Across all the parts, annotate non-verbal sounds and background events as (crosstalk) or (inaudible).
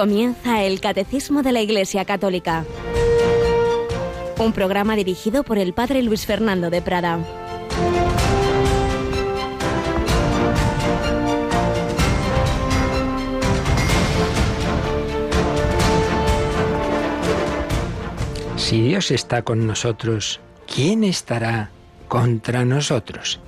Comienza el Catecismo de la Iglesia Católica. Un programa dirigido por el Padre Luis Fernando de Prada. Si Dios está con nosotros, ¿quién estará contra nosotros?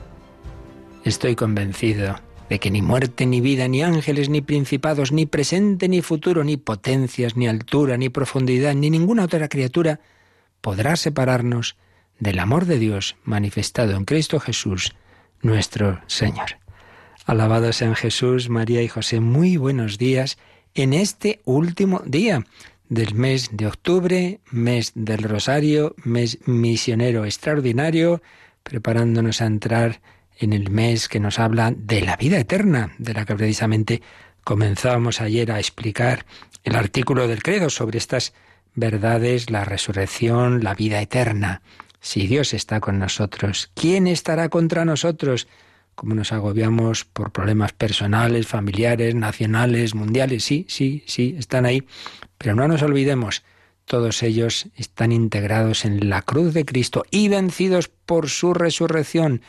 Estoy convencido de que ni muerte, ni vida, ni ángeles, ni principados, ni presente, ni futuro, ni potencias, ni altura, ni profundidad, ni ninguna otra criatura podrá separarnos del amor de Dios manifestado en Cristo Jesús, nuestro Señor. Alabado sean Jesús, María y José. Muy buenos días en este último día del mes de octubre, mes del Rosario, mes misionero extraordinario, preparándonos a entrar en el mes que nos habla de la vida eterna, de la que precisamente comenzábamos ayer a explicar el artículo del credo sobre estas verdades, la resurrección, la vida eterna. Si Dios está con nosotros, ¿quién estará contra nosotros? Como nos agobiamos por problemas personales, familiares, nacionales, mundiales, sí, sí, sí, están ahí. Pero no nos olvidemos, todos ellos están integrados en la cruz de Cristo y vencidos por su resurrección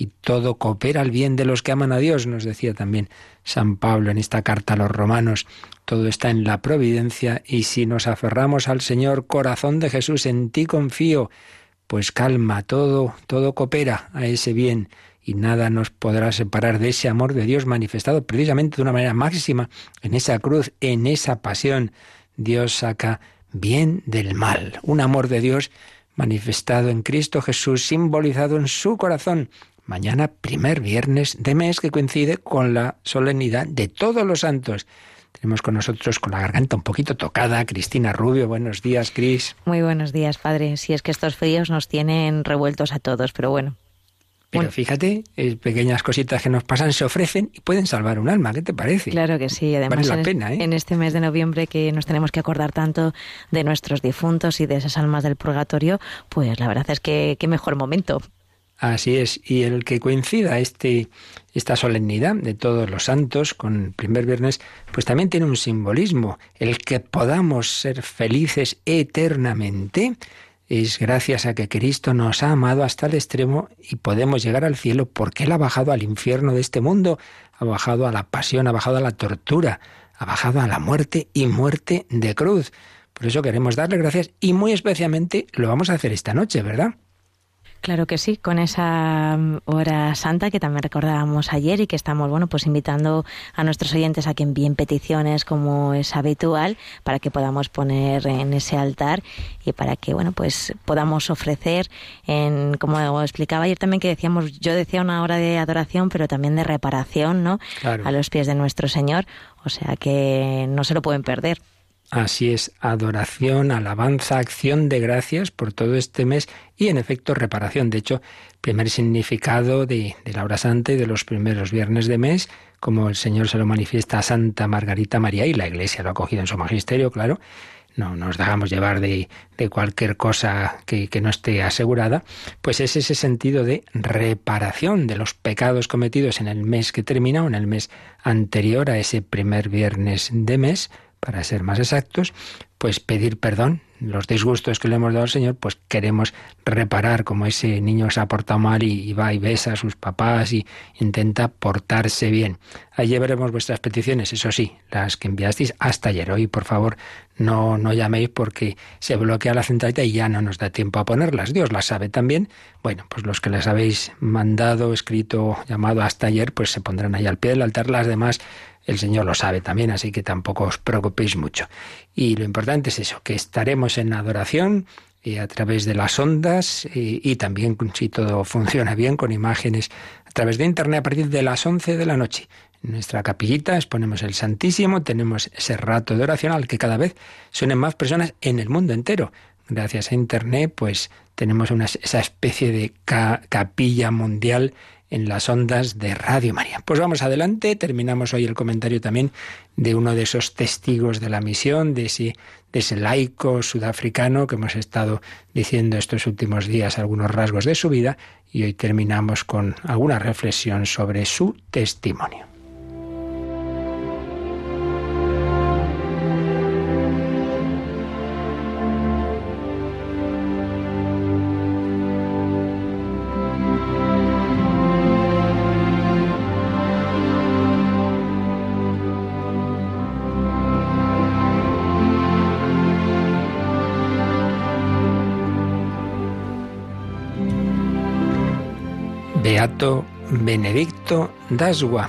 y todo coopera al bien de los que aman a Dios, nos decía también San Pablo en esta carta a los romanos. Todo está en la providencia y si nos aferramos al Señor, corazón de Jesús, en ti confío, pues calma, todo, todo coopera a ese bien y nada nos podrá separar de ese amor de Dios manifestado precisamente de una manera máxima en esa cruz, en esa pasión. Dios saca bien del mal, un amor de Dios manifestado en Cristo Jesús, simbolizado en su corazón, Mañana, primer viernes de mes que coincide con la solemnidad de todos los santos. Tenemos con nosotros con la garganta un poquito tocada Cristina Rubio. Buenos días, Cris. Muy buenos días, padre. Si es que estos fríos nos tienen revueltos a todos, pero bueno. Pero fíjate, eh, pequeñas cositas que nos pasan se ofrecen y pueden salvar un alma. ¿Qué te parece? Claro que sí. Además, vale la pena, ¿eh? en este mes de noviembre que nos tenemos que acordar tanto de nuestros difuntos y de esas almas del purgatorio, pues la verdad es que qué mejor momento Así es, y el que coincida este, esta solemnidad de todos los santos con el primer viernes, pues también tiene un simbolismo. El que podamos ser felices eternamente es gracias a que Cristo nos ha amado hasta el extremo y podemos llegar al cielo porque Él ha bajado al infierno de este mundo, ha bajado a la pasión, ha bajado a la tortura, ha bajado a la muerte y muerte de cruz. Por eso queremos darle gracias y muy especialmente lo vamos a hacer esta noche, ¿verdad? Claro que sí, con esa mm, hora santa que también recordábamos ayer y que estamos, bueno, pues invitando a nuestros oyentes a que envíen peticiones como es habitual para que podamos poner en ese altar y para que, bueno, pues podamos ofrecer en, como explicaba ayer también que decíamos, yo decía una hora de adoración, pero también de reparación, ¿no? A los pies de nuestro Señor, o sea que no se lo pueden perder. Así es, adoración, alabanza, acción de gracias por todo este mes y en efecto reparación. De hecho, primer significado de, la hora santa y de los primeros viernes de mes, como el Señor se lo manifiesta a Santa Margarita María y la Iglesia lo ha cogido en su magisterio, claro. No nos dejamos llevar de, cualquier cosa que, que, no esté asegurada, pues es ese sentido de reparación de los pecados cometidos en el mes que termina o en el mes anterior a ese primer viernes de mes, para ser más exactos, pues pedir perdón. Los disgustos que le hemos dado al Señor, pues queremos reparar, como ese niño se ha portado mal y, va y besa a sus papás y intenta portarse bien. Allí veremos vuestras peticiones, eso sí, las que enviasteis hasta ayer. Hoy, por favor, no, no llaméis porque se bloquea la centralita y ya no nos da tiempo a ponerlas. Dios las sabe también. Bueno, pues los que las habéis mandado, escrito, llamado hasta ayer, pues se pondrán ahí al pie del altar. Las demás el Señor lo sabe también, así que tampoco os preocupéis mucho. Y lo importante es eso, que estaremos en adoración y eh, a través de las ondas y, y, también, si todo funciona bien, con imágenes a través de Internet a partir de las 11 de la noche. En nuestra capillita exponemos el Santísimo, tenemos ese rato de oración al que cada vez suenen más personas en el mundo entero. Gracias a Internet, pues tenemos esa especie de capilla mundial en las ondas de Radio María. Pues vamos adelante, terminamos hoy el comentario también de uno de esos testigos de la misión, de ese, de ese laico sudafricano que hemos estado diciendo estos últimos días algunos rasgos de su vida y hoy terminamos con alguna reflexión sobre su testimonio. Beato Benedicto Dasgua,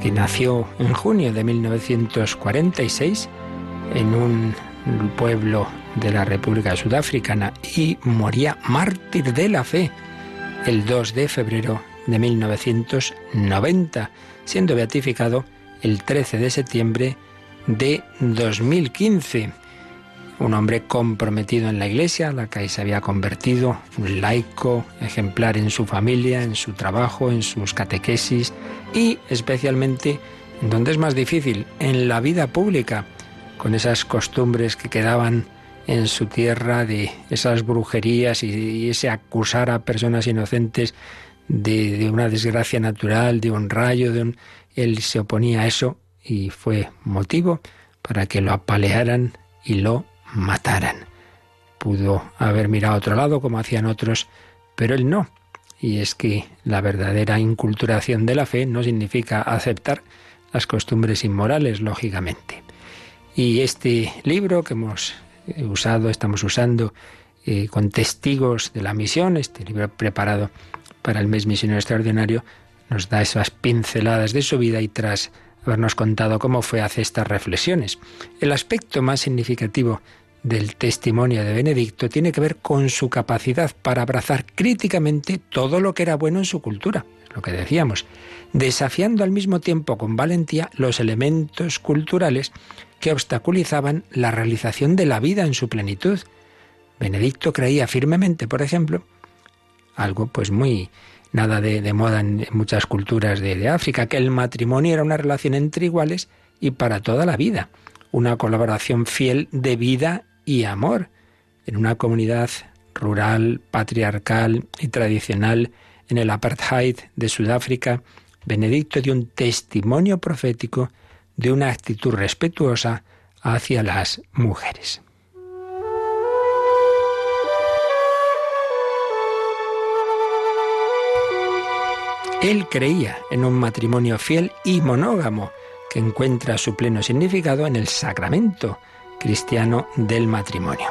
que nació en junio de 1946 en un pueblo de la República Sudafricana y moría mártir de la fe el 2 de febrero de 1990, siendo beatificado el 13 de septiembre de 2015. Un hombre comprometido en la iglesia, la que se había convertido, un laico, ejemplar en su familia, en su trabajo, en sus catequesis y especialmente en donde es más difícil, en la vida pública, con esas costumbres que quedaban en su tierra de esas brujerías y, ese acusar a personas inocentes de, de, una desgracia natural, de un rayo, de un... Él se oponía a eso y fue motivo para que lo apalearan y lo mataran. Pudo haber mirado a otro lado como hacían otros, pero él no. Y es que la verdadera inculturación de la fe no significa aceptar las costumbres inmorales, lógicamente. Y este libro que hemos usado, estamos usando eh, con testigos de la misión, este libro preparado para el mes misionero extraordinario, nos da esas pinceladas de su vida y tras habernos contado cómo fue hace estas reflexiones. El aspecto más significativo del testimonio de Benedicto tiene que ver con su capacidad para abrazar críticamente todo lo que era bueno en su cultura, lo que decíamos, desafiando al mismo tiempo con valentía los elementos culturales que obstaculizaban la realización de la vida en su plenitud. Benedicto creía firmemente, por ejemplo, algo pues muy nada de, moda en, muchas culturas de, de África, que el matrimonio era una relación entre iguales y para toda la vida, una colaboración fiel de vida y amor en una comunidad rural, patriarcal y tradicional en el apartheid de Sudáfrica, Benedicto dio un testimonio profético de una actitud respetuosa hacia las mujeres. Él creía en un matrimonio fiel y monógamo que encuentra su pleno significado en el sacramento cristiano del matrimonio.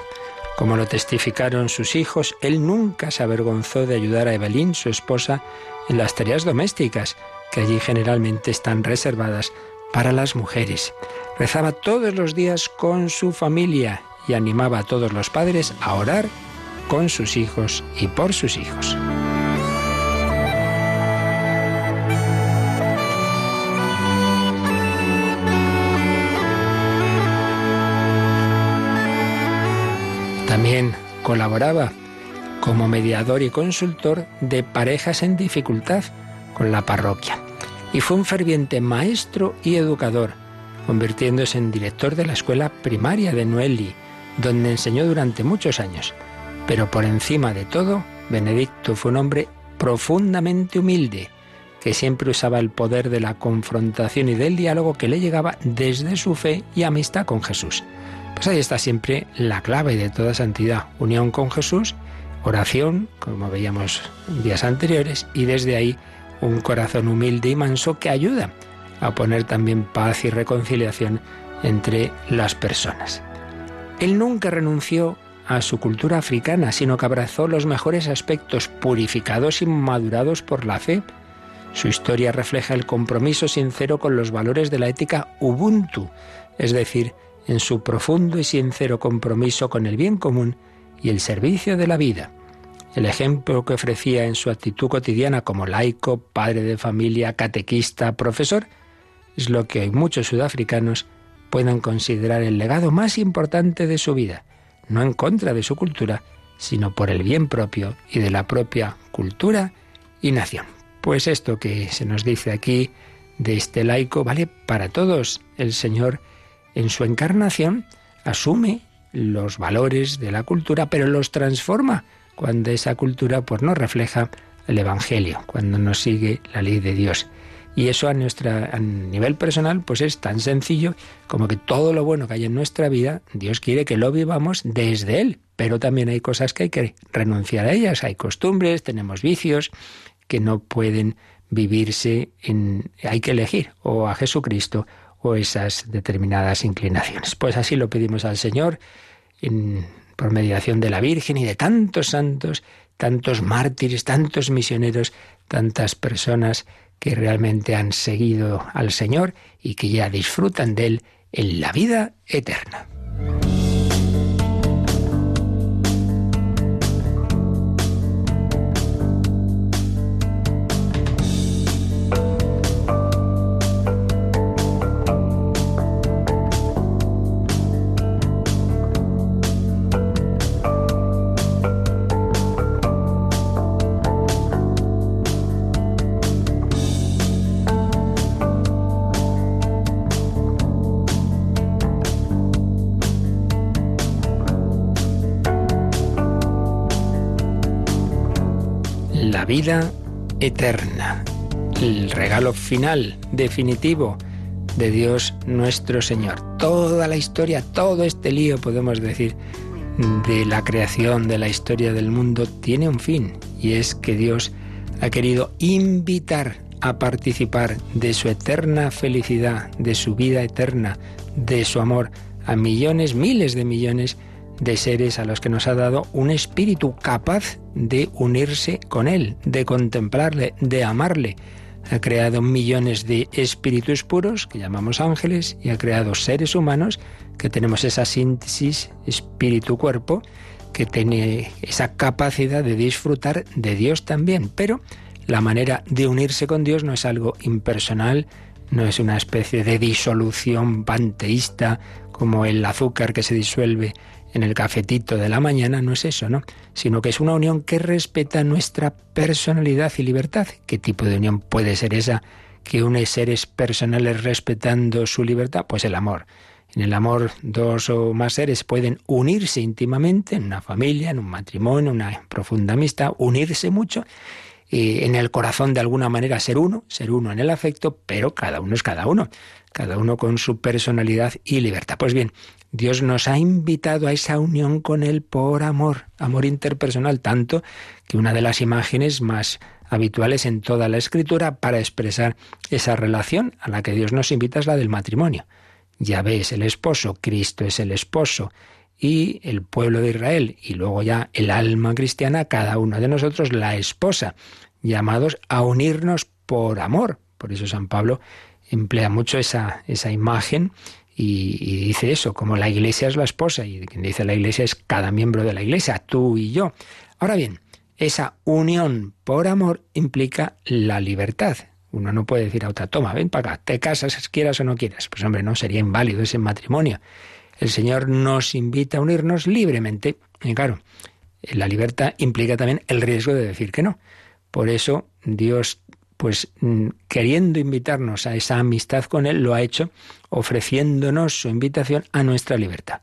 Como lo testificaron sus hijos, él nunca se avergonzó de ayudar a Evelyn, su esposa, en las tareas domésticas, que allí generalmente están reservadas para las mujeres. Rezaba todos los días con su familia y animaba a todos los padres a orar con sus hijos y por sus hijos. Colaboraba como mediador y consultor de parejas en dificultad con la parroquia. Y fue un ferviente maestro y educador, convirtiéndose en director de la escuela primaria de Noeli, donde enseñó durante muchos años. Pero por encima de todo, Benedicto fue un hombre profundamente humilde, que siempre usaba el poder de la confrontación y del diálogo que le llegaba desde su fe y amistad con Jesús. Pues ahí está siempre la clave de toda santidad, unión con Jesús, oración, como veíamos días anteriores, y desde ahí un corazón humilde y manso que ayuda a poner también paz y reconciliación entre las personas. Él nunca renunció a su cultura africana, sino que abrazó los mejores aspectos purificados y madurados por la fe. Su historia refleja el compromiso sincero con los valores de la ética Ubuntu, es decir, en su profundo y sincero compromiso con el bien común y el servicio de la vida. El ejemplo que ofrecía en su actitud cotidiana como laico, padre de familia, catequista, profesor, es lo que hoy muchos sudafricanos pueden considerar el legado más importante de su vida, no en contra de su cultura, sino por el bien propio y de la propia cultura y nación. Pues esto que se nos dice aquí de este laico vale para todos. El Señor en su encarnación asume los valores de la cultura, pero los transforma cuando esa cultura pues no refleja el evangelio, cuando no sigue la ley de Dios. Y eso a nuestra a nivel personal pues es tan sencillo como que todo lo bueno que hay en nuestra vida, Dios quiere que lo vivamos desde él, pero también hay cosas que hay que renunciar a ellas, hay costumbres, tenemos vicios que no pueden vivirse hay que elegir o a Jesucristo o esas determinadas inclinaciones. Pues así lo pedimos al Señor por mediación de la Virgen y de tantos santos, tantos mártires, tantos misioneros, tantas personas que realmente han seguido al Señor y que ya disfrutan de Él en la vida eterna. Vida eterna, el regalo final, definitivo de Dios nuestro Señor. Toda la historia, todo este lío, podemos decir, de la creación, de la historia del mundo, tiene un fin, y es que Dios ha querido invitar a participar de su eterna felicidad, de su vida eterna, de su amor a millones, miles de millones de seres a los que nos ha dado un espíritu capaz de unirse con Él, de contemplarle, de amarle. Ha creado millones de espíritus puros, que llamamos ángeles, y ha creado seres humanos, que tenemos esa síntesis espíritu-cuerpo, que tiene esa capacidad de disfrutar de Dios también. Pero la manera de unirse con Dios no es algo impersonal, no es una especie de disolución panteísta como el azúcar que se disuelve en el cafetito de la mañana no es eso, ¿no? Sino que es una unión que respeta nuestra personalidad y libertad. ¿Qué tipo de unión puede ser esa que une seres personales respetando su libertad? Pues el amor. En el amor dos o más seres pueden unirse íntimamente en una familia, en un matrimonio, una profunda amistad, unirse mucho y en el corazón de alguna manera ser uno, ser uno en el afecto, pero cada uno es cada uno, cada uno con su personalidad y libertad. Pues bien, Dios nos ha invitado a esa unión con Él por amor, amor interpersonal, tanto que una de las imágenes más habituales en toda la escritura para expresar esa relación a la que Dios nos invita es la del matrimonio. Yahvé es el esposo, Cristo es el esposo y el pueblo de Israel y luego ya el alma cristiana, cada uno de nosotros la esposa, llamados a unirnos por amor. Por eso San Pablo emplea mucho esa, esa imagen y, dice eso, como la iglesia es la esposa, y quien dice la iglesia es cada miembro de la iglesia, tú y yo. Ahora bien, esa unión por amor implica la libertad. Uno no puede decir a otra, toma, ven para acá, te casas, quieras o no quieras. Pues hombre, no, sería inválido ese matrimonio. El Señor nos invita a unirnos libremente. Y claro, la libertad implica también el riesgo de decir que no. Por eso Dios pues mm, queriendo invitarnos a esa amistad con Él, lo ha hecho ofreciéndonos su invitación a nuestra libertad.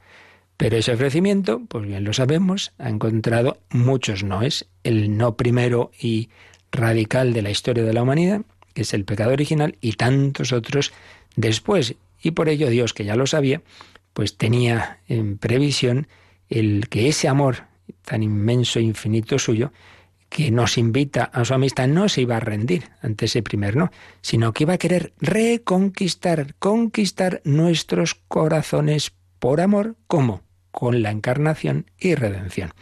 Pero ese ofrecimiento, pues bien lo sabemos, ha encontrado muchos noes. El no primero y radical de la historia de la humanidad, que es el pecado original, y tantos otros después. Y por ello Dios, que ya lo sabía, pues tenía en previsión el que ese amor tan inmenso e infinito suyo que nos invita a su amistad no se iba a rendir ante ese primer no, sino que iba a querer reconquistar, conquistar nuestros corazones por amor, ¿cómo? Con la encarnación y redención.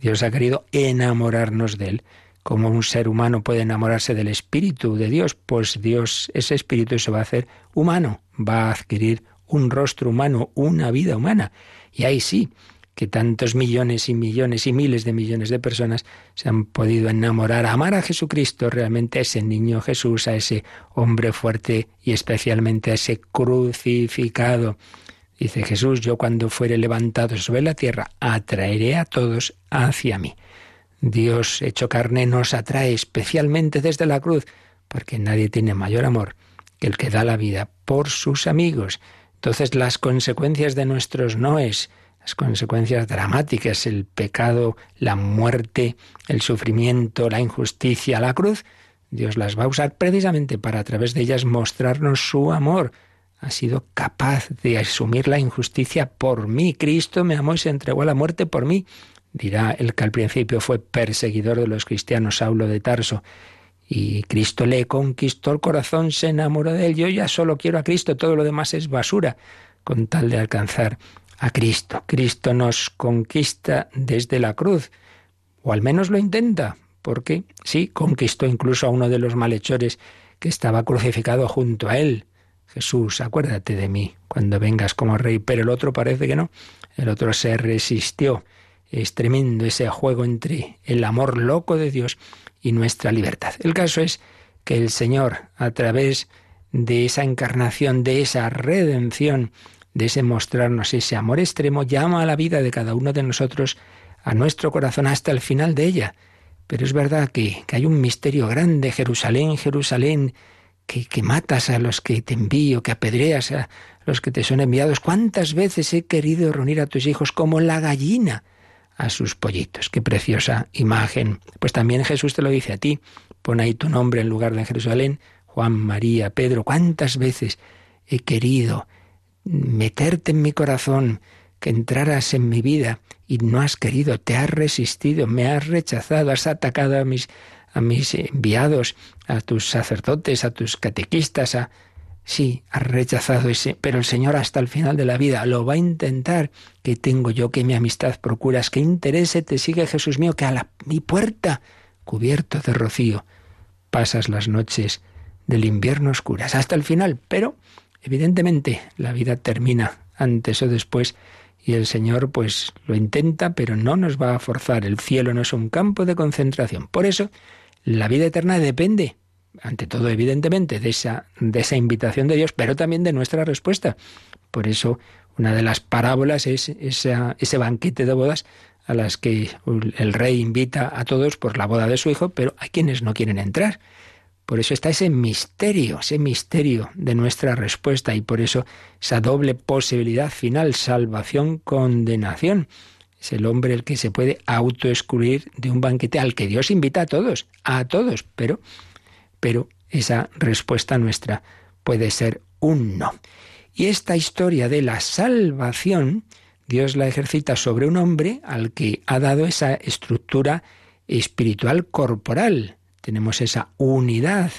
Dios ha querido enamorarnos de Él. Como un ser humano puede enamorarse del Espíritu de Dios, pues Dios, ese Espíritu se va a hacer humano, va a adquirir un rostro humano, una vida humana. Y ahí sí, que tantos millones y millones y miles de millones de personas se han podido enamorar, amar a Jesucristo, realmente a ese niño Jesús, a ese hombre fuerte y especialmente a ese crucificado. Dice Jesús, yo cuando fuere levantado sobre la tierra, atraeré a todos hacia mí. Dios hecho carne nos atrae especialmente desde la cruz, porque nadie tiene mayor amor que el que da la vida por sus amigos. Entonces las consecuencias de nuestros noes, consecuencias dramáticas, el pecado, la muerte, el sufrimiento, la injusticia, la cruz, Dios las va a usar precisamente para a través de ellas mostrarnos su amor. Ha sido capaz de asumir la injusticia por mí. Cristo me amó y se entregó a la muerte por mí. Dirá el que al principio fue perseguidor de los cristianos, Saulo de Tarso. Y Cristo le conquistó el corazón, se enamoró de él. Yo ya solo quiero a Cristo, todo lo demás es basura, con tal de alcanzar a Cristo. Cristo nos conquista desde la cruz. o al menos lo intenta, porque sí, conquistó incluso a uno de los malhechores que estaba crucificado junto a él. Jesús, acuérdate de mí cuando vengas como rey, pero el otro parece que no. El otro se resistió. Es tremendo ese juego entre el amor loco de Dios y nuestra libertad. El caso es que el Señor, a través de esa encarnación, de esa redención, de ese mostrarnos ese amor extremo, llama a la vida de cada uno de nosotros, a nuestro corazón hasta el final de ella. Pero es verdad que, hay un misterio grande, Jerusalén, Jerusalén, que, que, matas a los que te envío, que apedreas a los que te son enviados. ¿Cuántas veces he querido reunir a tus hijos como la gallina a sus pollitos? Qué preciosa imagen. Pues también Jesús te lo dice a ti. Pon ahí tu nombre en lugar de Jerusalén, Juan, María, Pedro. ¿Cuántas veces he querido meterte en mi corazón, que entraras en mi vida y no has querido, te has resistido, me has rechazado, has atacado a mis, a mis enviados, a tus sacerdotes, a tus catequistas, a... Sí, has rechazado ese, pero el Señor hasta el final de la vida lo va a intentar. ¿Qué tengo yo que mi amistad procuras? ¿Qué interese te sigue Jesús mío que a la, mi puerta, cubierto de rocío, pasas las noches del invierno oscuras hasta el final? Pero, evidentemente, la vida termina antes o después y el Señor pues lo intenta, pero no nos va a forzar. El cielo no es un campo de concentración. Por eso, la vida eterna depende, ante todo, evidentemente, de esa, de esa invitación de Dios, pero también de nuestra respuesta. Por eso, una de las parábolas es ese banquete de bodas a las que el rey invita a todos por la boda de su hijo, pero hay quienes no quieren entrar. Por eso está ese misterio, ese misterio de nuestra respuesta y por eso esa doble posibilidad final, salvación, condenación. Es el hombre el que se puede autoexcluir de un banquete al que Dios invita a todos, a todos, pero, pero esa respuesta nuestra puede ser un no. Y esta historia de la salvación, Dios la ejercita sobre un hombre al que ha dado esa estructura espiritual corporal, tenemos esa unidad,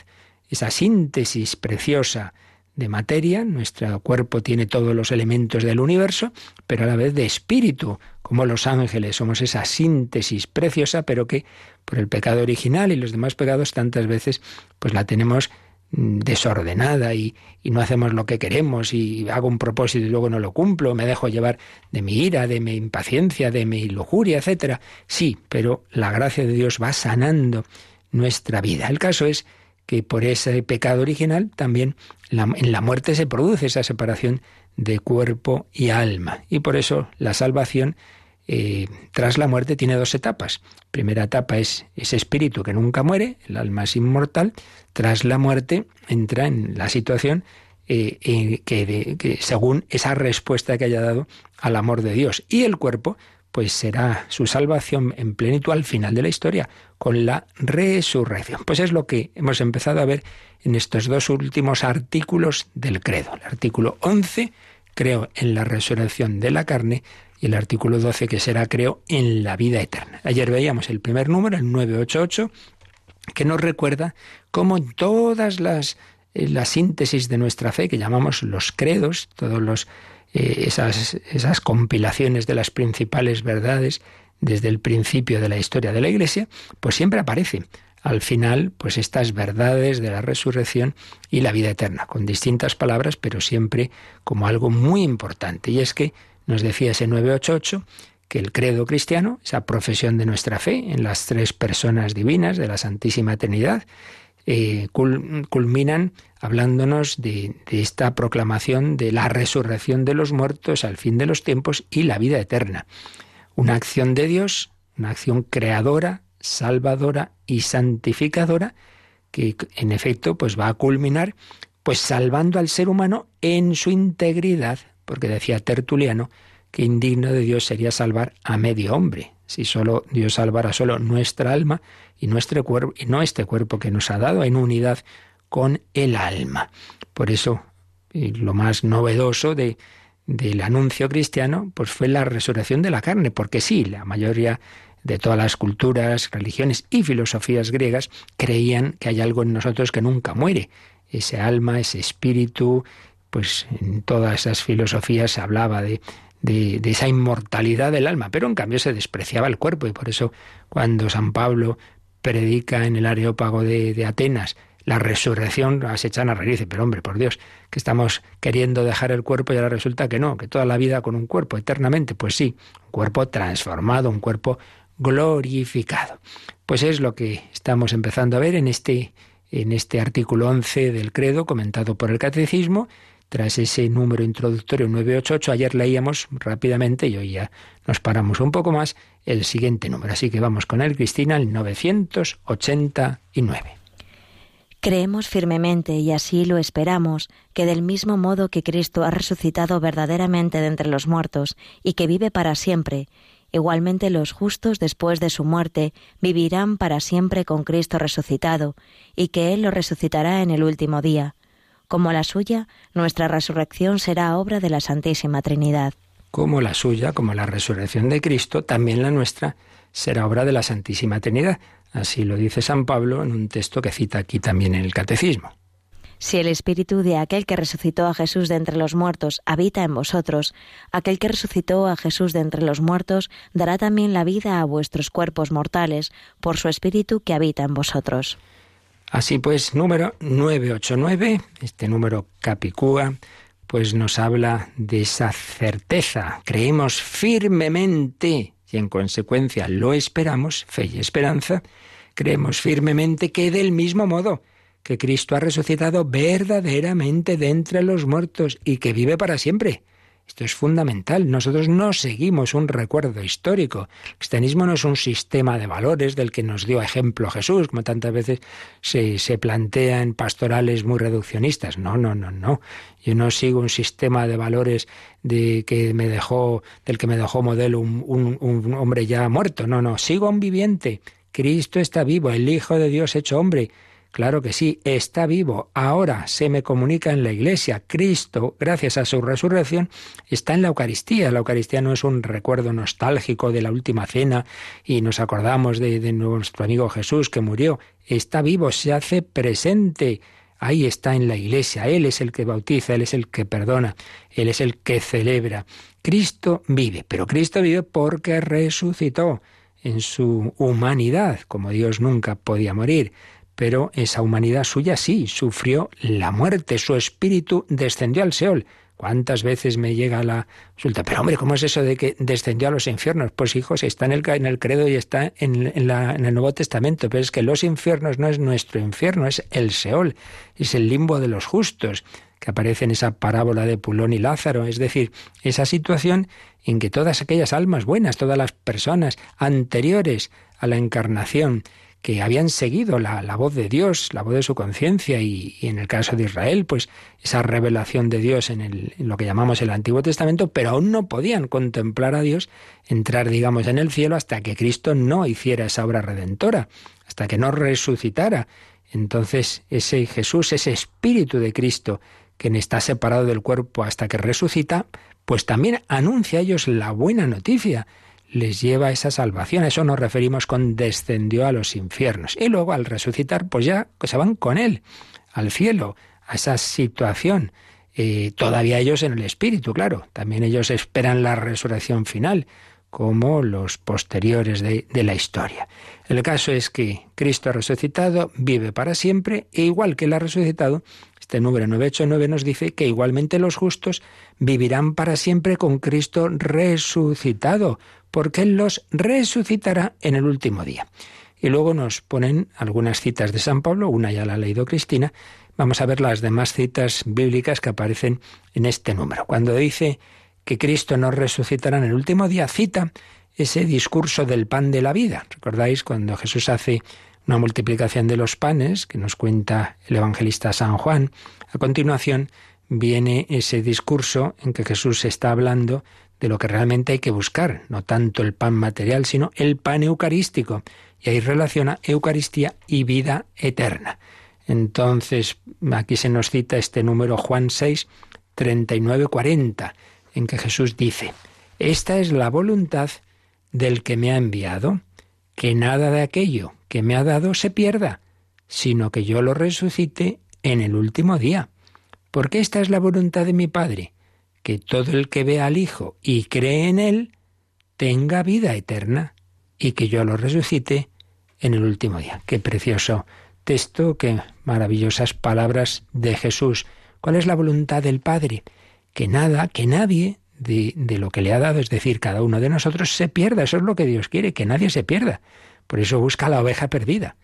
esa síntesis preciosa de materia, nuestro cuerpo tiene todos los elementos del universo, pero a la vez de espíritu, como los ángeles, somos esa síntesis preciosa, pero que por el pecado original y los demás pecados tantas veces pues la tenemos mm, desordenada y, y, no hacemos lo que queremos y hago un propósito y luego no lo cumplo, me dejo llevar de mi ira, de mi impaciencia, de mi lujuria, etcétera. Sí, pero la gracia de Dios va sanando nuestra vida. El caso es que por ese pecado original también en la muerte se produce esa separación de cuerpo y alma. Y por eso la salvación eh, tras la muerte tiene dos etapas. Primera etapa es ese espíritu que nunca muere, el alma es inmortal. Tras la muerte entra en la situación eh, que, que según esa respuesta que haya dado al amor de Dios. Y el cuerpo pues será su salvación en plenitud al final de la historia, con la resurrección. Pues es lo que hemos empezado a ver en estos dos últimos artículos del credo. El artículo 11, creo en la resurrección de la carne, y el artículo 12, que será, creo, en la vida eterna. Ayer veíamos el primer número, el 988, que nos recuerda cómo todas las, eh, la síntesis de nuestra fe, que llamamos los credos, todos los eh, esas, esas compilaciones de las principales verdades desde el principio de la historia de la Iglesia, pues siempre aparece al final, pues estas verdades de la resurrección y la vida eterna, con distintas palabras, pero siempre como algo muy importante. Y es que nos decía ese 988 que el credo cristiano, esa profesión de nuestra fe en las tres personas divinas de la Santísima Trinidad, eh, culminan hablándonos de, esta proclamación de la resurrección de los muertos al fin de los tiempos y la vida eterna. Una acción de Dios, una acción creadora, salvadora y santificadora que en efecto pues va a culminar pues salvando al ser humano en su integridad, porque decía Tertuliano que indigno de Dios sería salvar a medio hombre, si solo Dios salvara solo nuestra alma y nuestro cuerpo y no este cuerpo que nos ha dado en unidad con el alma. Por eso lo más novedoso de, del anuncio cristiano pues fue la resurrección de la carne, porque sí, la mayoría de todas las culturas, religiones y filosofías griegas creían que hay algo en nosotros que nunca muere, ese alma, ese espíritu, pues en todas esas filosofías se hablaba de, de, esa inmortalidad del alma, pero en cambio se despreciaba el cuerpo y por eso cuando San Pablo predica en el Areópago de, de Atenas la resurrección, se echan a reír pero hombre, por Dios, que estamos queriendo dejar el cuerpo y ahora resulta que no, que toda la vida con un cuerpo eternamente, pues sí, un cuerpo transformado, un cuerpo glorificado. Pues es lo que estamos empezando a ver en este, en este artículo 11 del credo comentado por el catecismo tras ese número introductorio 988, ayer leíamos rápidamente y hoy ya nos paramos un poco más el siguiente número. Así que vamos con él, Cristina, el 989. Creemos firmemente y así lo esperamos, que del mismo modo que Cristo ha resucitado verdaderamente de entre los muertos y que vive para siempre, igualmente los justos después de su muerte vivirán para siempre con Cristo resucitado, y que Él los resucitará en el último día como la suya, nuestra resurrección será obra de la Santísima Trinidad. Como la suya, como la resurrección de Cristo, también la nuestra será obra de la Santísima Trinidad. Así lo dice San Pablo en un texto que cita aquí también en el Catecismo. Si el Espíritu de aquel que resucitó a Jesús de entre los muertos habita en vosotros, aquel que resucitó a Jesús de entre los muertos dará también la vida a vuestros cuerpos mortales por su Espíritu que habita en vosotros. Así pues, número 989, este número Capicúa, pues nos habla de esa certeza. Creemos firmemente y en consecuencia lo esperamos, fe y esperanza, creemos firmemente que del mismo modo que Cristo ha resucitado verdaderamente de entre los muertos y que vive para siempre esto es fundamental. Nosotros no seguimos un recuerdo histórico. El cristianismo no es un sistema de valores del que nos dio ejemplo Jesús, como tantas veces se, se plantea en pastorales muy reduccionistas. No, no, no, no. Yo no sigo un sistema de valores de que me dejó, del que me dejó modelo un, un, hombre ya muerto. No, no. Sigo un viviente. Cristo está vivo, el Hijo de Dios hecho hombre. Claro que sí, está vivo. Ahora se me comunica en la Iglesia. Cristo, gracias a su resurrección, está en la Eucaristía. La Eucaristía no es un recuerdo nostálgico de la última cena y nos acordamos de, nuestro amigo Jesús que murió. Está vivo, se hace presente. Ahí está en la Iglesia. Él es el que bautiza, Él es el que perdona, Él es el que celebra. Cristo vive, pero Cristo vive porque resucitó en su humanidad, como Dios nunca podía morir pero esa humanidad suya sí sufrió la muerte, su espíritu descendió al Seol. ¿Cuántas veces me llega la consulta? Pero hombre, ¿cómo es eso de que descendió a los infiernos? Pues hijos, está en el, en el credo y está en, en, el Nuevo Testamento, pero es que los infiernos no es nuestro infierno, es el Seol, es el limbo de los justos, que aparece en esa parábola de Pulón y Lázaro, es decir, esa situación en que todas aquellas almas buenas, todas las personas anteriores a la encarnación, que habían seguido la, voz de Dios, la voz de su conciencia y, en el caso de Israel, pues esa revelación de Dios en, el, en lo que llamamos el Antiguo Testamento, pero aún no podían contemplar a Dios, entrar, digamos, en el cielo hasta que Cristo no hiciera esa obra redentora, hasta que no resucitara. Entonces ese Jesús, ese Espíritu de Cristo, que está separado del cuerpo hasta que resucita, pues también anuncia a ellos la buena noticia les lleva a esa salvación. A eso nos referimos con descendió a los infiernos. Y luego al resucitar, pues ya se van con él al cielo, a esa situación. Eh, todavía ellos en el espíritu, claro. También ellos esperan la resurrección final, como los posteriores de, la historia. El caso es que Cristo ha resucitado, vive para siempre, e igual que él ha resucitado, este número 989 nos dice que igualmente los justos vivirán para siempre con Cristo resucitado, porque Él los resucitará en el último día. Y luego nos ponen algunas citas de San Pablo, una ya la ha leído Cristina, vamos a ver las demás citas bíblicas que aparecen en este número. Cuando dice que Cristo nos resucitará en el último día, cita ese discurso del pan de la vida. ¿Recordáis cuando Jesús hace una multiplicación de los panes que nos cuenta el evangelista San Juan. A continuación viene ese discurso en que Jesús está hablando de lo que realmente hay que buscar, no tanto el pan material, sino el pan eucarístico. Y ahí relaciona Eucaristía y vida eterna. Entonces, aquí se nos cita este número Juan 6, 39, 40, en que Jesús dice, Esta es la voluntad del que me ha enviado, que nada de aquello que me ha dado se pierda, sino que yo lo resucite en el último día. Porque esta es la voluntad de mi Padre, que todo el que ve al Hijo y cree en Él tenga vida eterna y que yo lo resucite en el último día. Qué precioso texto, qué maravillosas palabras de Jesús. ¿Cuál es la voluntad del Padre? Que nada, que nadie de, de, lo que le ha dado, es decir, cada uno de nosotros, se pierda. Eso es lo que Dios quiere, que nadie se pierda. Por eso busca la oveja perdida.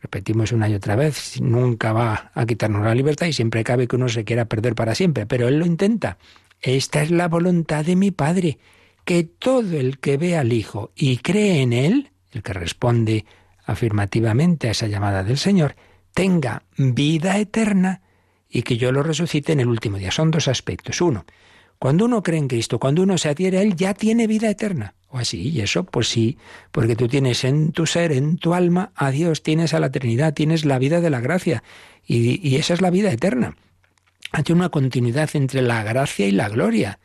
Repetimos una y otra vez, nunca va a quitarnos la libertad y siempre cabe que uno se quiera perder para siempre, pero Él lo intenta. Esta es la voluntad de mi Padre, que todo el que ve al Hijo y cree en Él, el que responde afirmativamente a esa llamada del Señor, tenga vida eterna y que yo lo resucite en el último día. Son dos aspectos. Uno, cuando uno cree en Cristo, cuando uno se adhiere a Él, ya tiene vida eterna. O así, y eso, pues sí, porque tú tienes en tu ser, en tu alma, a Dios, tienes a la Trinidad, tienes la vida de la gracia, y, esa es la vida eterna. Hay una continuidad entre la gracia y la gloria.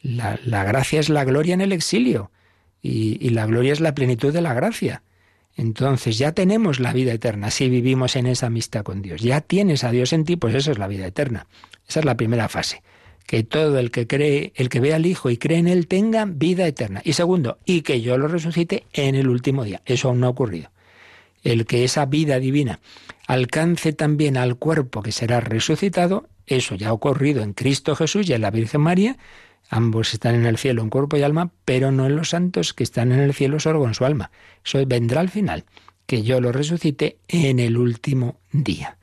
La, gracia es la gloria en el exilio, y la gloria es la plenitud de la gracia. Entonces ya tenemos la vida eterna si vivimos en esa amistad con Dios. Ya tienes a Dios en ti, pues eso es la vida eterna. Esa es la primera fase que todo el que cree, el que ve al Hijo y cree en Él tenga vida eterna. Y segundo, y que yo lo resucite en el último día. Eso aún no ha ocurrido. El que esa vida divina alcance también al cuerpo que será resucitado, eso ya ha ocurrido en Cristo Jesús y en la Virgen María. Ambos están en el cielo en cuerpo y alma, pero no en los santos que están en el cielo solo con su alma. Eso vendrá al final, que yo lo resucite en el último día.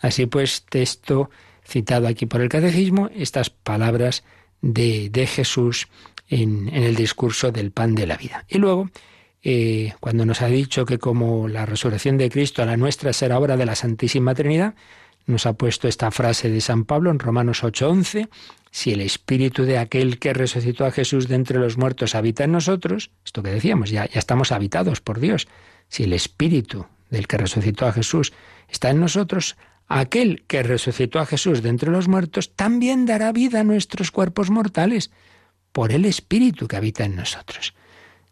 Así pues, texto citado aquí por el catecismo, estas palabras de, de Jesús en, el discurso del pan de la vida. Y luego, eh, cuando nos ha dicho que como la resurrección de Cristo, la nuestra será obra de la Santísima Trinidad, nos ha puesto esta frase de San Pablo en Romanos 8:11, si el espíritu de aquel que resucitó a Jesús de entre los muertos habita en nosotros, esto que decíamos, ya, ya estamos habitados por Dios, si el espíritu del que resucitó a Jesús está en nosotros, Aquel que resucitó a Jesús de entre los muertos también dará vida a nuestros cuerpos mortales por el Espíritu que habita en nosotros.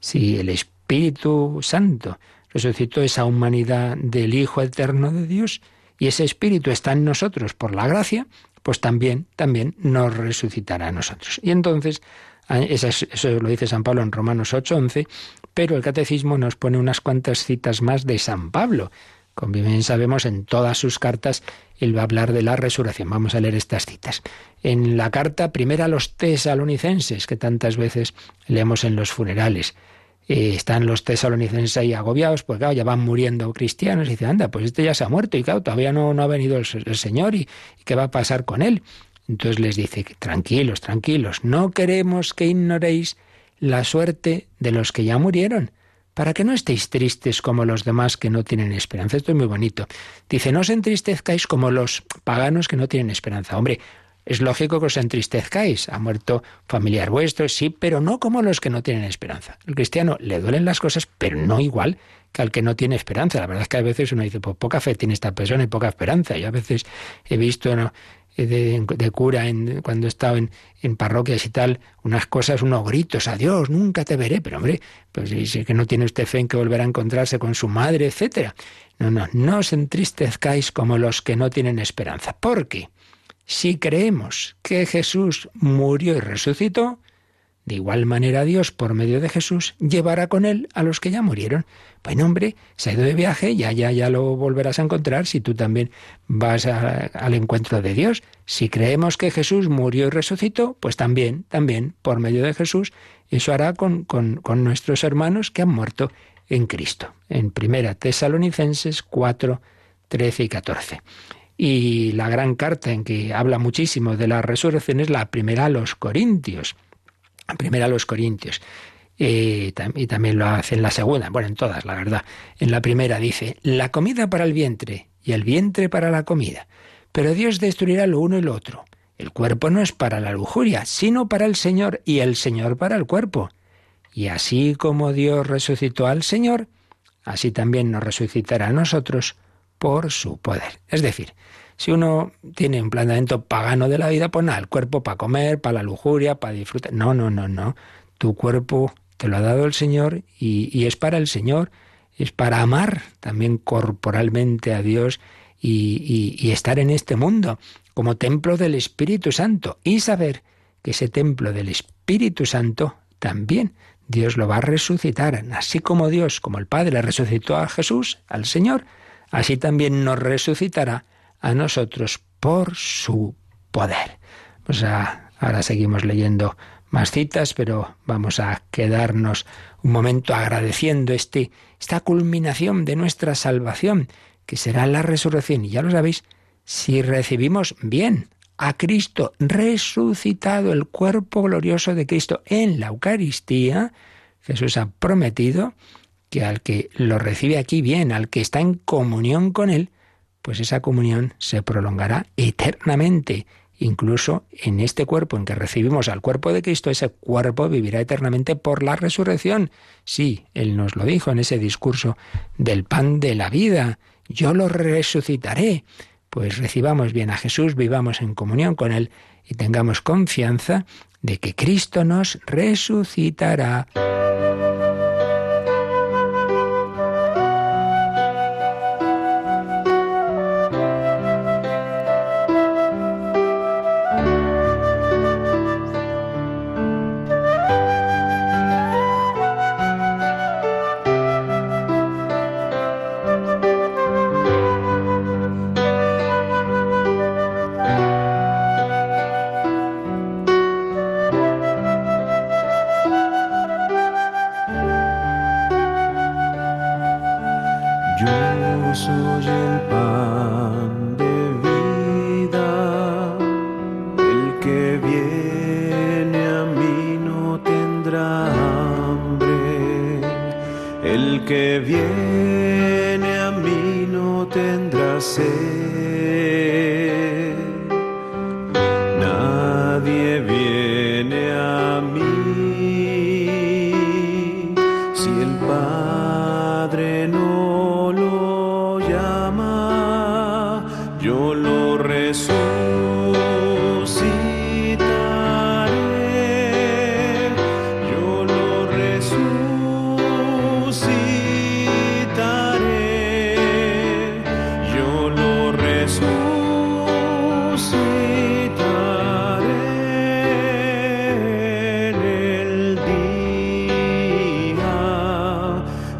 Si el Espíritu Santo resucitó esa humanidad del Hijo eterno de Dios y ese Espíritu está en nosotros por la gracia, pues también, también nos resucitará a nosotros. Y entonces, eso, lo dice San Pablo en Romanos 8:11, pero el Catecismo nos pone unas cuantas citas más de San Pablo como bien sabemos, en todas sus cartas él va a hablar de la resurrección. Vamos a leer estas citas. En la carta primera a los tesalonicenses, que tantas veces leemos en los funerales, están los tesalonicenses ahí agobiados, pues claro, ya van muriendo cristianos y dicen, anda, pues este ya se ha muerto y claro, todavía no, no ha venido el, Señor y, y, qué va a pasar con él. Entonces les dice, tranquilos, tranquilos, no queremos que ignoréis la suerte de los que ya murieron para que no estéis tristes como los demás que no tienen esperanza. Esto es muy bonito. Dice, no os entristezcáis como los paganos que no tienen esperanza. Hombre, es lógico que os entristezcáis. Ha muerto familiar vuestro, sí, pero no como los que no tienen esperanza. El cristiano le duelen las cosas, pero no igual que al que no tiene esperanza. La verdad es que a veces uno dice, pues poca fe tiene esta persona y poca esperanza. Yo a veces he visto ¿no? de, cura en, cuando he estado en, parroquias y tal, unas cosas, unos gritos, adiós, nunca te veré, pero hombre, pues si que no tiene usted fe en que volverá a encontrarse con su madre, etcétera. No, no, no os entristezcáis como los que no tienen esperanza, porque si creemos que Jesús murió y resucitó, de igual manera Dios, por medio de Jesús, llevará con él a los que ya murieron. Pues hombre, se ha ido de viaje, ya, ya, ya lo volverás a encontrar si tú también vas al encuentro de Dios. Si creemos que Jesús murió y resucitó, pues también, también, por medio de Jesús, eso hará con, con, con nuestros hermanos que han muerto en Cristo. En Primera Tesalonicenses 4, 13 y 14. Y la gran carta en que habla muchísimo de la resurrección es la primera a los Corintios primera a los Corintios. y también lo hace en la segunda, bueno, en todas, la verdad. En la primera dice, la comida para el vientre y el vientre para la comida. Pero Dios destruirá lo uno y lo otro. El cuerpo no es para la lujuria, sino para el Señor y el Señor para el cuerpo. Y así como Dios resucitó al Señor, así también nos resucitará a nosotros por su poder. Es decir, si uno tiene un planteamiento pagano de la vida, pues nada, el cuerpo para comer, para la lujuria, para disfrutar. No, no, no, no. Tu cuerpo te lo ha dado el Señor y, es para el Señor, es para amar también corporalmente a Dios y, y estar en este mundo como templo del Espíritu Santo y saber que ese templo del Espíritu Santo también Dios lo va a resucitar. Así como Dios, como el Padre resucitó a Jesús, al Señor, así también nos resucitará a nosotros por su poder. Pues ahora seguimos leyendo más citas, pero vamos a quedarnos un momento agradeciendo este, esta culminación de nuestra salvación, que será la resurrección. Y ya lo sabéis, si recibimos bien a Cristo resucitado, el cuerpo glorioso de Cristo en la Eucaristía, Jesús ha prometido que al que lo recibe aquí bien, al que está en comunión con Él, pues esa comunión se prolongará eternamente. Incluso en este cuerpo en que recibimos al cuerpo de Cristo, ese cuerpo vivirá eternamente por la resurrección. Sí, Él nos lo dijo en ese discurso del pan de la vida. Yo lo resucitaré pues recibamos bien a Jesús, vivamos en comunión con Él y tengamos confianza de que Cristo nos resucitará.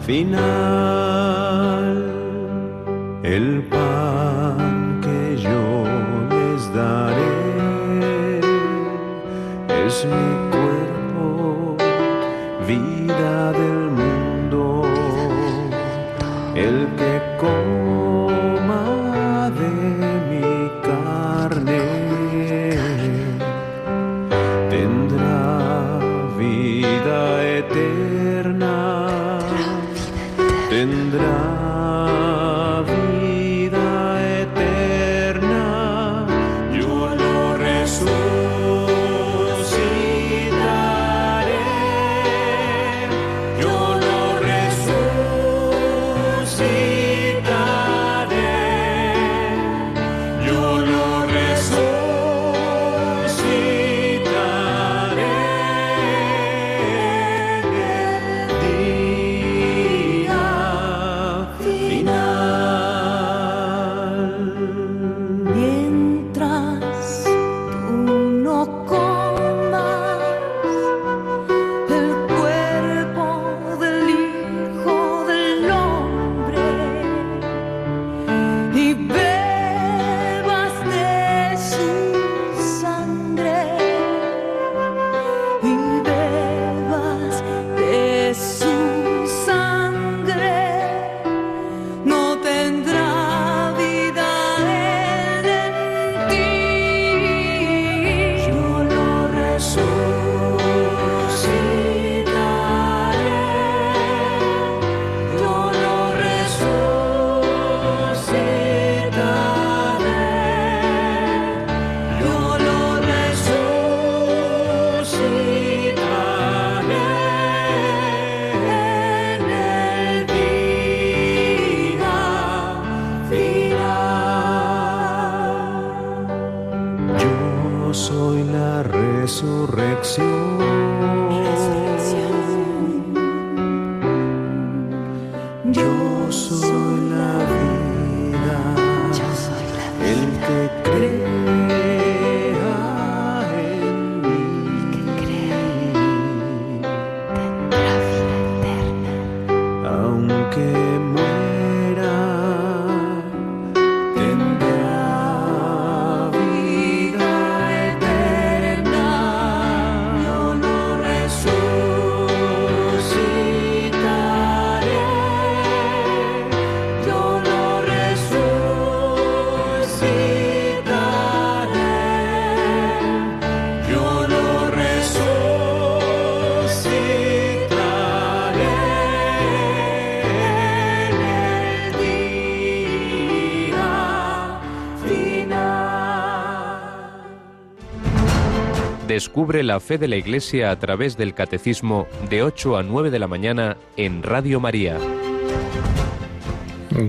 final. El pan que yo les daré es mi Descubre la fe de la Iglesia a través del Catecismo de 8 a 9 de la mañana en Radio María.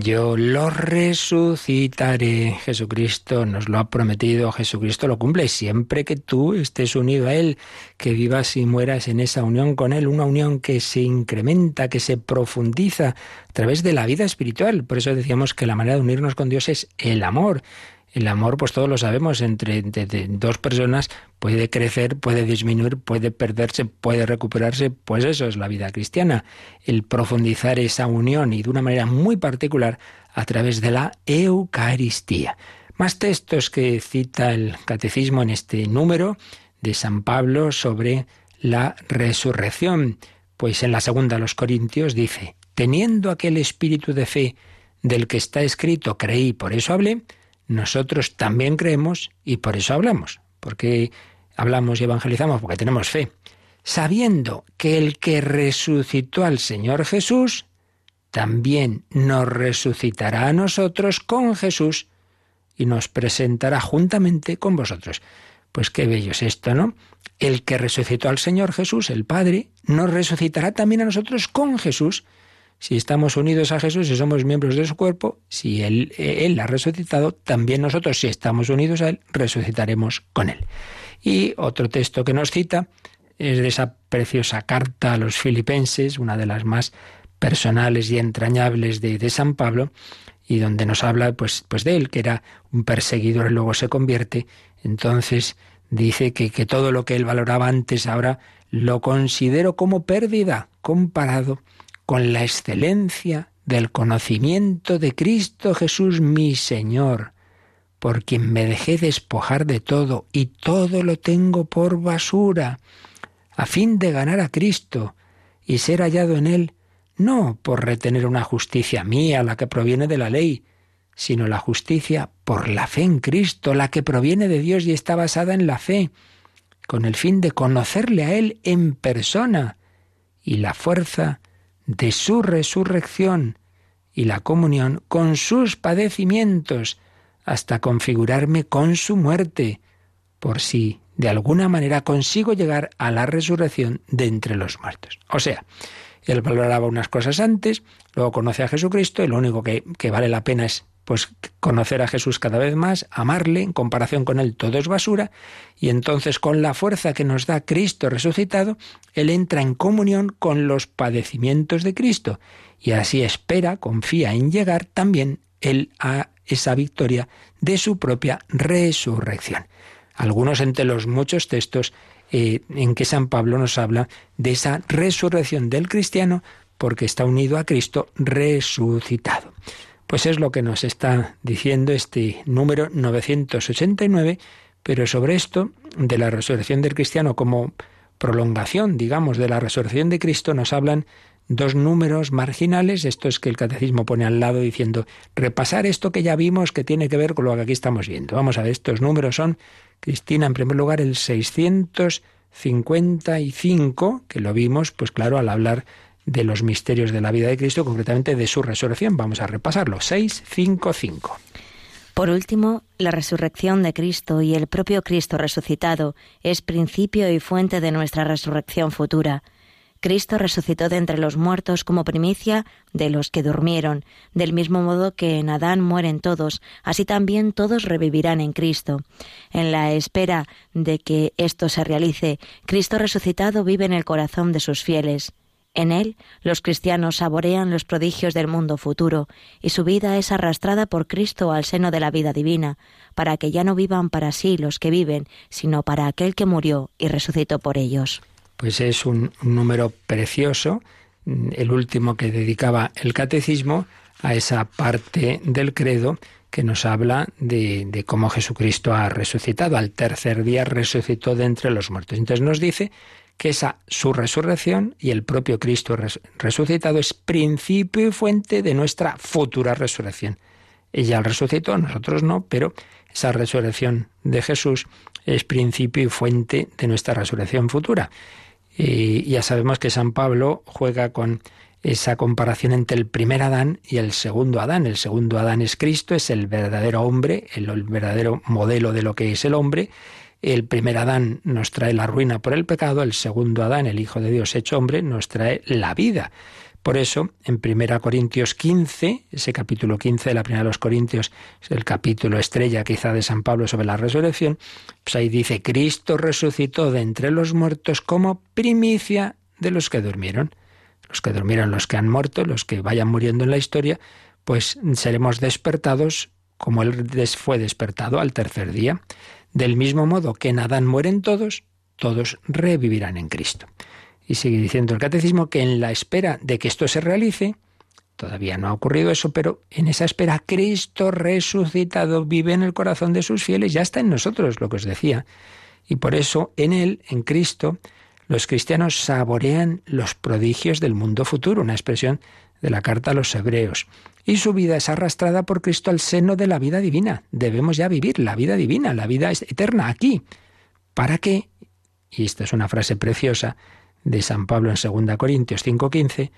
Yo lo resucitaré. Jesucristo nos lo ha prometido, Jesucristo lo cumple. Siempre que tú estés unido a Él, que vivas y mueras en esa unión con Él, una unión que se incrementa, que se profundiza a través de la vida espiritual. Por eso decíamos que la manera de unirnos con Dios es el amor. El amor, pues todos lo sabemos, entre, dos personas puede crecer, puede disminuir, puede perderse, puede recuperarse, pues eso es la vida cristiana, el profundizar esa unión y de una manera muy particular a través de la Eucaristía. Más textos que cita el catecismo en este número de San Pablo sobre la resurrección. Pues en la segunda a los Corintios dice, teniendo aquel espíritu de fe del que está escrito, creí, por eso hablé, nosotros también creemos y por eso hablamos. Porque hablamos y evangelizamos porque tenemos fe. Sabiendo que el que resucitó al Señor Jesús, también nos resucitará a nosotros con Jesús y nos presentará juntamente con vosotros. Pues qué bello es esto, ¿no? El que resucitó al Señor Jesús, el Padre, nos resucitará también a nosotros con Jesús si estamos unidos a Jesús y somos miembros de su cuerpo, si él, él ha resucitado, también nosotros, si estamos unidos a Él, resucitaremos con Él. Y otro texto que nos cita es de esa preciosa carta a los filipenses, una de las más personales y entrañables de, de San Pablo, y donde nos habla pues, pues de él, que era un perseguidor y luego se convierte. Entonces dice que, que todo lo que él valoraba antes ahora lo considero como pérdida comparado con la excelencia del conocimiento de Cristo Jesús mi Señor, por quien me dejé despojar de todo y todo lo tengo por basura, a fin de ganar a Cristo y ser hallado en Él, no por retener una justicia mía, la que proviene de la ley, sino la justicia por la fe en Cristo, la que proviene de Dios y está basada en la fe, con el fin de conocerle a Él en persona y la fuerza de su resurrección y la comunión con sus padecimientos, hasta configurarme con su muerte, por si de alguna manera consigo llegar a la resurrección de entre los muertos. O sea, él valoraba unas cosas antes, luego conoce a Jesucristo y lo único que, que vale la pena es pues conocer a Jesús cada vez más, amarle, en comparación con él todo es basura, y entonces con la fuerza que nos da Cristo resucitado, él entra en comunión con los padecimientos de Cristo, y así espera, confía en llegar también él a esa victoria de su propia resurrección. Algunos entre los muchos textos eh, en que San Pablo nos habla de esa resurrección del cristiano porque está unido a Cristo resucitado. Pues es lo que nos está diciendo este número 989, pero sobre esto de la resurrección del cristiano como prolongación, digamos, de la resurrección de Cristo, nos hablan dos números marginales, esto es que el catecismo pone al lado diciendo, repasar esto que ya vimos que tiene que ver con lo que aquí estamos viendo. Vamos a ver, estos números son, Cristina, en primer lugar, el 655, que lo vimos, pues claro, al hablar de los misterios de la vida de Cristo, concretamente de su resurrección. Vamos a repasarlo. 655. Por último, la resurrección de Cristo y el propio Cristo resucitado es principio y fuente de nuestra resurrección futura. Cristo resucitó de entre los muertos como primicia de los que durmieron, del mismo modo que en Adán mueren todos, así también todos revivirán en Cristo. En la espera de que esto se realice, Cristo resucitado vive en el corazón de sus fieles. En él, los cristianos saborean los prodigios del mundo futuro, y su vida es arrastrada por Cristo al seno de la vida divina, para que ya no vivan para sí los que viven, sino para aquel que murió y resucitó por ellos. Pues es un, número precioso, el último que dedicaba el catecismo a esa parte del credo que nos habla de, de, cómo Jesucristo ha resucitado. Al tercer día resucitó de entre los muertos. Entonces nos dice que esa su resurrección y el propio Cristo resucitado es principio y fuente de nuestra futura resurrección. Ella resucitó, nosotros no, pero esa resurrección de Jesús es principio y fuente de nuestra resurrección futura. Y ya sabemos que San Pablo juega con esa comparación entre el primer Adán y el segundo Adán. El segundo Adán es Cristo, es el verdadero hombre, el verdadero modelo de lo que es el hombre, el primer Adán nos trae la ruina por el pecado, el segundo Adán, el Hijo de Dios hecho hombre, nos trae la vida. Por eso, en 1 Corintios 15, ese capítulo 15 de la primera de los Corintios, es el capítulo estrella quizá de San Pablo sobre la resurrección, pues ahí dice, Cristo resucitó de entre los muertos como primicia de los que durmieron. Los que durmieron, los que han muerto, los que vayan muriendo en la historia, pues seremos despertados como Él fue despertado al tercer día. Del mismo modo que en Adán mueren todos, todos revivirán en Cristo. Y sigue diciendo el catecismo que en la espera de que esto se realice, todavía no ha ocurrido eso, pero en esa espera Cristo resucitado vive en el corazón de sus fieles, ya está en nosotros, lo que os decía. Y por eso en Él, en Cristo, los cristianos saborean los prodigios del mundo futuro, una expresión de la carta a los hebreos. Y su vida es arrastrada por Cristo al seno de la vida divina. Debemos ya vivir la vida divina, la vida eterna aquí. ¿Para qué? Y esta es una frase preciosa de San Pablo en 2 Corintios 5:15,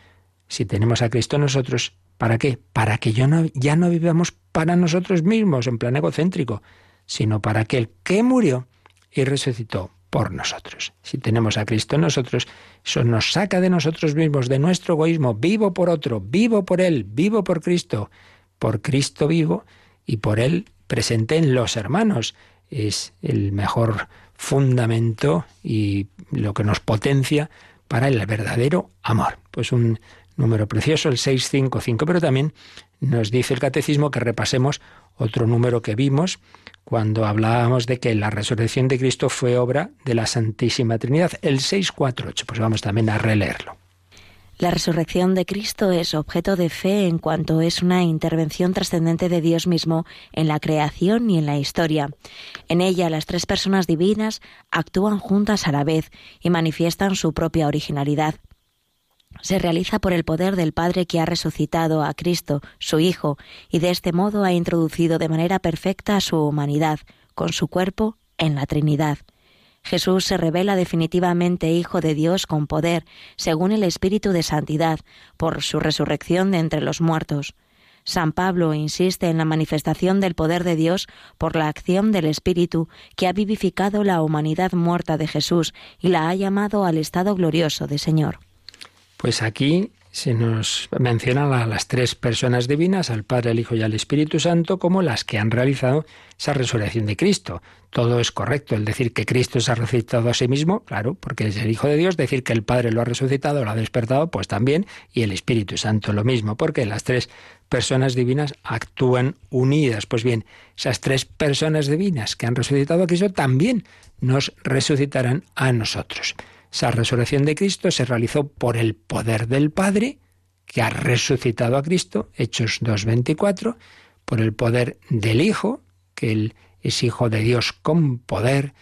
si tenemos a Cristo nosotros, ¿para qué? Para que yo no, ya no vivamos para nosotros mismos en plan egocéntrico, sino para aquel que murió y resucitó por nosotros. Si tenemos a Cristo en nosotros, eso nos saca de nosotros mismos, de nuestro egoísmo, vivo por otro, vivo por Él, vivo por Cristo, por Cristo vivo y por Él presente en los hermanos. Es el mejor fundamento y lo que nos potencia para el verdadero amor. Pues un número precioso, el 655, pero también nos dice el catecismo que repasemos otro número que vimos cuando hablábamos de que la resurrección de Cristo fue obra de la Santísima Trinidad, el 648. Pues vamos también a releerlo. La resurrección de Cristo es objeto de fe en cuanto es una intervención trascendente de Dios mismo en la creación y en la historia. En ella las tres personas divinas actúan juntas a la vez y manifiestan su propia originalidad. Se realiza por el poder del Padre que ha resucitado a Cristo, su Hijo, y de este modo ha introducido de manera perfecta a su humanidad, con su cuerpo, en la Trinidad. Jesús se revela definitivamente Hijo de Dios con poder, según el Espíritu de Santidad, por su resurrección de entre los muertos. San Pablo insiste en la manifestación del poder de Dios por la acción del Espíritu que ha vivificado la humanidad muerta de Jesús y la ha llamado al estado glorioso de Señor. Pues aquí se nos menciona a las tres personas divinas, al Padre, al Hijo y al Espíritu Santo, como las que han realizado esa resurrección de Cristo. Todo es correcto. El decir que Cristo se ha resucitado a sí mismo, claro, porque es el Hijo de Dios. Decir que el Padre lo ha resucitado, lo ha despertado, pues también. Y el Espíritu Santo lo mismo, porque las tres personas divinas actúan unidas. Pues bien, esas tres personas divinas que han resucitado a Cristo también nos resucitarán a nosotros. Esa resurrección de Cristo se realizó por el poder del Padre, que ha resucitado a Cristo, Hechos 2.24, por el poder del Hijo, que él es Hijo de Dios con poder,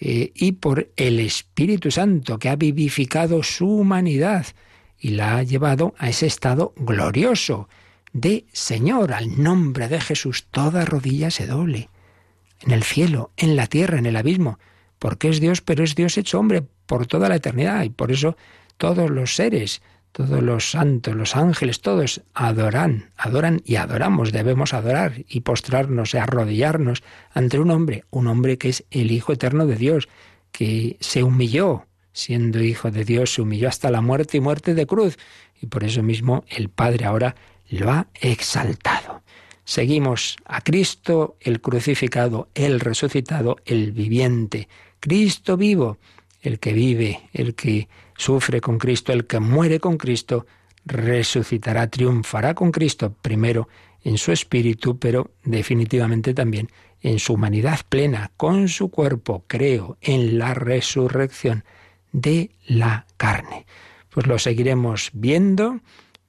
eh, y por el Espíritu Santo, que ha vivificado su humanidad y la ha llevado a ese estado glorioso de Señor, al nombre de Jesús, toda rodilla se doble, en el cielo, en la tierra, en el abismo, porque es Dios, pero es Dios hecho hombre por toda la eternidad. Y por eso todos los seres, todos los santos, los ángeles, todos adoran, adoran y adoramos, debemos adorar y postrarnos y arrodillarnos ante un hombre, un hombre que es el Hijo eterno de Dios, que se humilló, siendo Hijo de Dios, se humilló hasta la muerte y muerte de cruz. Y por eso mismo el Padre ahora lo ha exaltado. Seguimos a Cristo, el crucificado, el resucitado, el viviente, Cristo vivo, el que vive, el que sufre con Cristo, el que muere con Cristo, resucitará, triunfará con Cristo, primero en su espíritu, pero definitivamente también en su humanidad plena, con su cuerpo, creo, en la resurrección de la carne. Pues lo seguiremos viendo,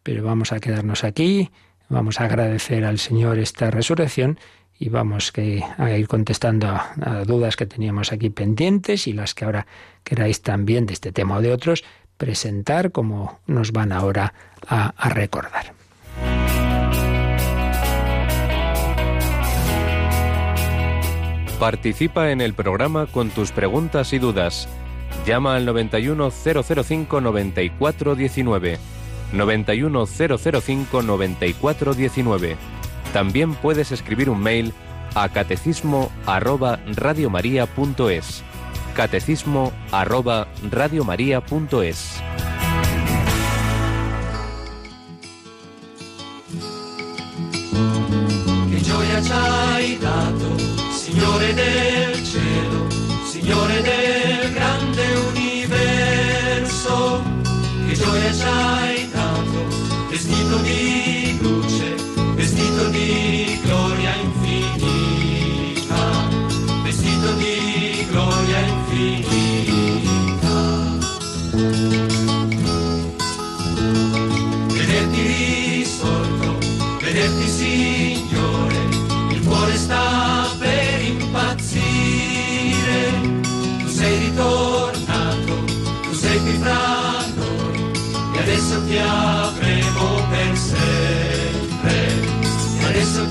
pero vamos a quedarnos aquí, vamos a agradecer al Señor esta resurrección y vamos que, a ir contestando a, dudas que teníamos aquí pendientes y las que ahora queráis también de este tema o de otros presentar como nos van ahora a, recordar. Participa en el programa con tus preguntas y dudas. Llama al 91005 9419. 91005 9419 también puedes escribir un mail a catecismo. Catecismo arroba radiomaria.es. Che gioia ci hai dato, Signore del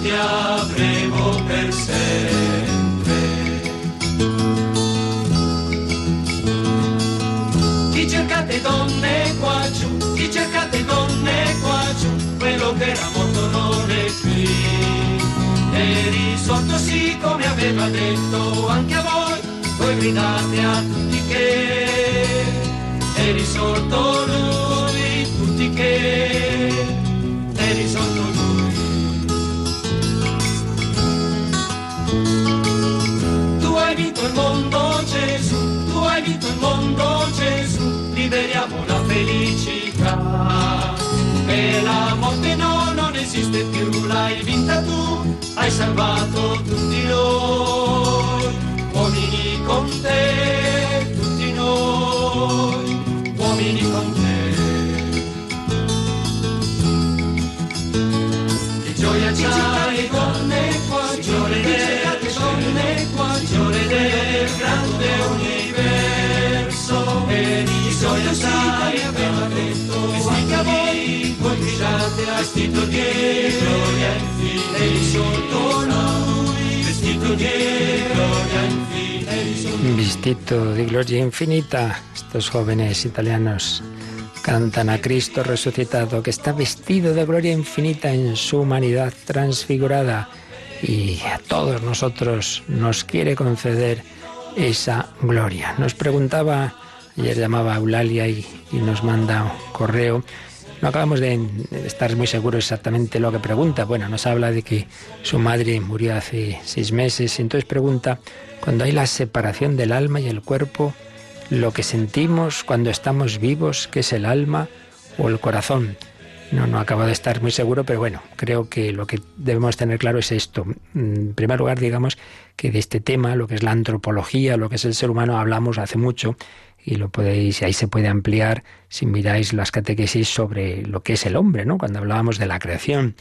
ti avremo per sempre. Chi cercate donne qua giù, chi cercate donne qua giù, quello che era morto non è qui. E risorto sì come aveva detto anche a voi, voi gridate a tutti che è risorto lui, tutti che è risorto lui. Vinto il mondo Gesù, tu hai vinto il mondo Gesù, liberiamo la felicità. E la morte no, non esiste più, l'hai vinta tu, hai salvato tutti noi, uomini con te, Vistito di gloria infinita, estos jóvenes italianos cantan a Cristo resucitado, que está vestido de gloria infinita en su humanidad transfigurada y a todos nosotros nos quiere conceder esa gloria. Nos preguntaba, ayer llamaba Eulalia y, y nos manda un correo. No acabamos de estar muy seguros exactamente lo que pregunta. Bueno, nos habla de que su madre murió hace seis meses y entonces pregunta, cuando hay la separación del alma y el cuerpo, lo que sentimos cuando estamos vivos, que es el alma o el corazón. No, no acabo de estar muy seguro, pero bueno, creo que lo que debemos tener claro es esto. En primer lugar, digamos que de este tema, lo que es la antropología, lo que es el ser humano, hablamos hace mucho y lo podéis, ahí se puede ampliar si miráis las catequesis sobre lo que es el hombre, ¿no? Cuando hablábamos de la creación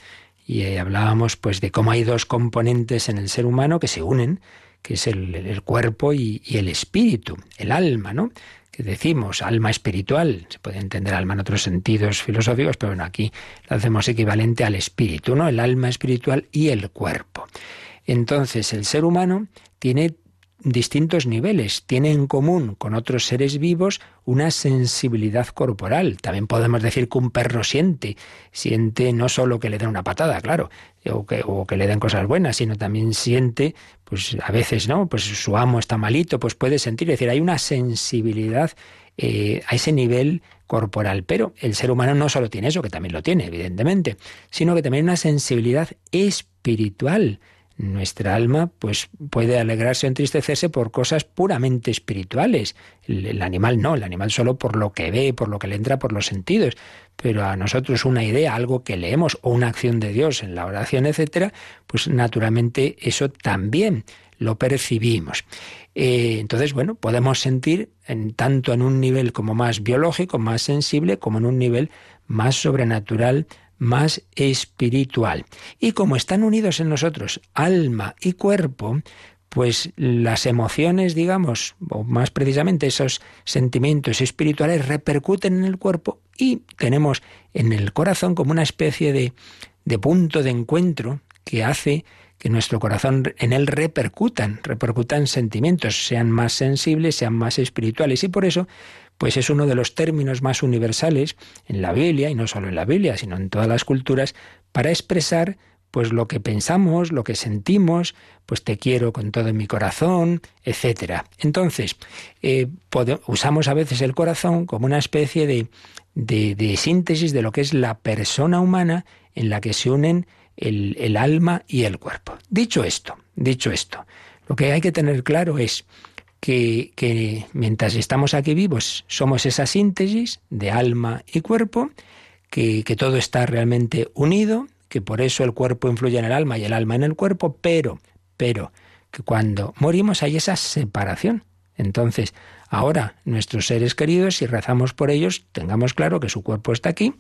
y eh, hablábamos pues de cómo hay dos componentes en el ser humano que se unen, que es el, cuerpo y, y, el espíritu, el alma, ¿no? Que decimos alma espiritual, se puede entender alma en otros sentidos filosóficos, pero bueno, aquí lo hacemos equivalente al espíritu, ¿no? El alma espiritual y el cuerpo. Entonces, el ser humano tiene distintos niveles. Tiene en común con otros seres vivos una sensibilidad corporal. También podemos decir que un perro siente, siente no solo que le den una patada, claro, o que, o que le den cosas buenas, sino también siente, pues a veces, ¿no? Pues su amo está malito, pues puede sentir. Es decir, hay una sensibilidad eh, a ese nivel corporal. Pero el ser humano no solo tiene eso, que también lo tiene, evidentemente, sino que también una sensibilidad espiritual nuestra alma pues puede alegrarse o entristecerse por cosas puramente espirituales. El, animal no, el animal solo por lo que ve, por lo que le entra por los sentidos. Pero a nosotros una idea, algo que leemos o una acción de Dios en la oración, etcétera, pues naturalmente eso también lo percibimos. Eh, entonces, bueno, podemos sentir en, tanto en un nivel como más biológico, más sensible, como en un nivel más sobrenatural, más espiritual. Y como están unidos en nosotros alma y cuerpo, pues las emociones, digamos, o más precisamente esos sentimientos espirituales repercuten en el cuerpo y tenemos en el corazón como una especie de, de punto de encuentro que hace que nuestro corazón en él repercutan, repercutan sentimientos, sean más sensibles, sean más espirituales. Y por eso, pues es uno de los términos más universales en la Biblia, y no solo en la Biblia, sino en todas las culturas, para expresar pues lo que pensamos, lo que sentimos, pues te quiero con todo mi corazón, etcétera. Entonces, eh, usamos a veces el corazón como una especie de, de, síntesis de lo que es la persona humana en la que se unen el, el alma y el cuerpo. Dicho esto, dicho esto, lo que hay que tener claro es que, mientras estamos aquí vivos somos esa síntesis de alma y cuerpo, que, que, todo está realmente unido, que por eso el cuerpo influye en el alma y el alma en el cuerpo, pero, pero, que cuando morimos hay esa separación. Entonces, ahora nuestros seres queridos, si rezamos por ellos, tengamos claro que su cuerpo está aquí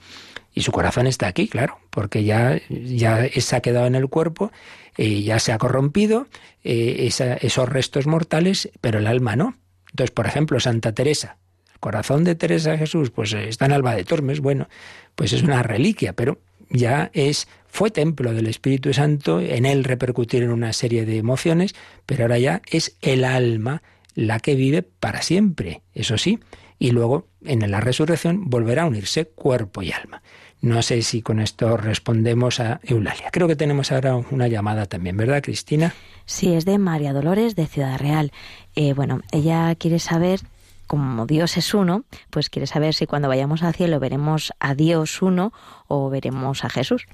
y su corazón está aquí, claro, porque ya, ya se ha quedado en el cuerpo, eh, ya se ha corrompido eh, esos restos mortales, pero el alma no. Entonces, por ejemplo, Santa Teresa, el corazón de Teresa Jesús, pues eh, está en Alba de Tormes, bueno, pues es una reliquia, pero ya es fue templo del Espíritu Santo, en él repercutir en una serie de emociones, pero ahora ya es el alma la que vive para siempre, eso sí, y luego en la resurrección volverá a unirse cuerpo y alma. No sé si con esto respondemos a Eulalia. Creo que tenemos ahora una llamada también, ¿verdad, Cristina? Sí, es de María Dolores de Ciudad Real. Eh, bueno, ella quiere saber como Dios es uno, pues quiere saber si cuando vayamos al cielo veremos a Dios uno o veremos a Jesús.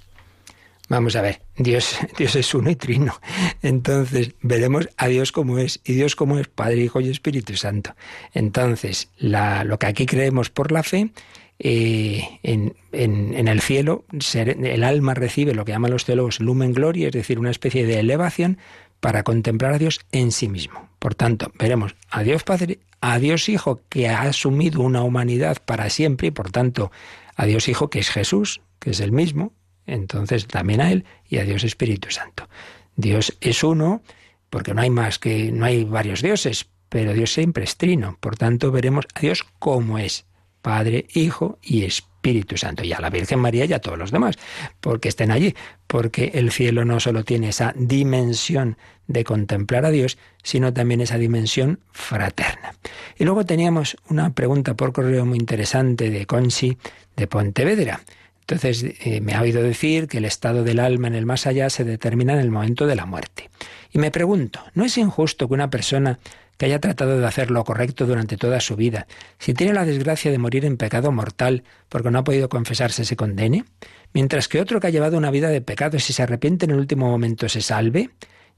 Vamos a ver, Dios, Dios es uno y trino. Entonces, veremos a Dios como es. Y Dios como es Padre, Hijo y Espíritu Santo. Entonces, la, lo que aquí creemos por la fe, eh, en, en, el cielo, el alma recibe lo que llaman los teólogos lumen gloria, es decir, una especie de elevación para contemplar a Dios en sí mismo. Por tanto, veremos a Dios Padre, a Dios Hijo, que ha asumido una humanidad para siempre, y por tanto, a Dios Hijo, que es Jesús, que es el mismo, entonces también a Él, y a Dios Espíritu Santo. Dios es uno, porque no hay más que, no hay varios dioses, pero Dios siempre es trino. Por tanto, veremos a Dios como es, Padre, Hijo y Espíritu Santo y a la Virgen María y a todos los demás, porque estén allí, porque el cielo no solo tiene esa dimensión de contemplar a Dios, sino también esa dimensión fraterna. Y luego teníamos una pregunta por correo muy interesante de Consi de Pontevedra. Entonces eh, me ha oído decir que el estado del alma en el más allá se determina en el momento de la muerte. Y me pregunto, ¿no es injusto que una persona que haya tratado de hacer lo correcto durante toda su vida, si tiene la desgracia de morir en pecado mortal porque no ha podido confesarse, se condene, mientras que otro que ha llevado una vida de pecado, si se arrepiente en el último momento, se salve?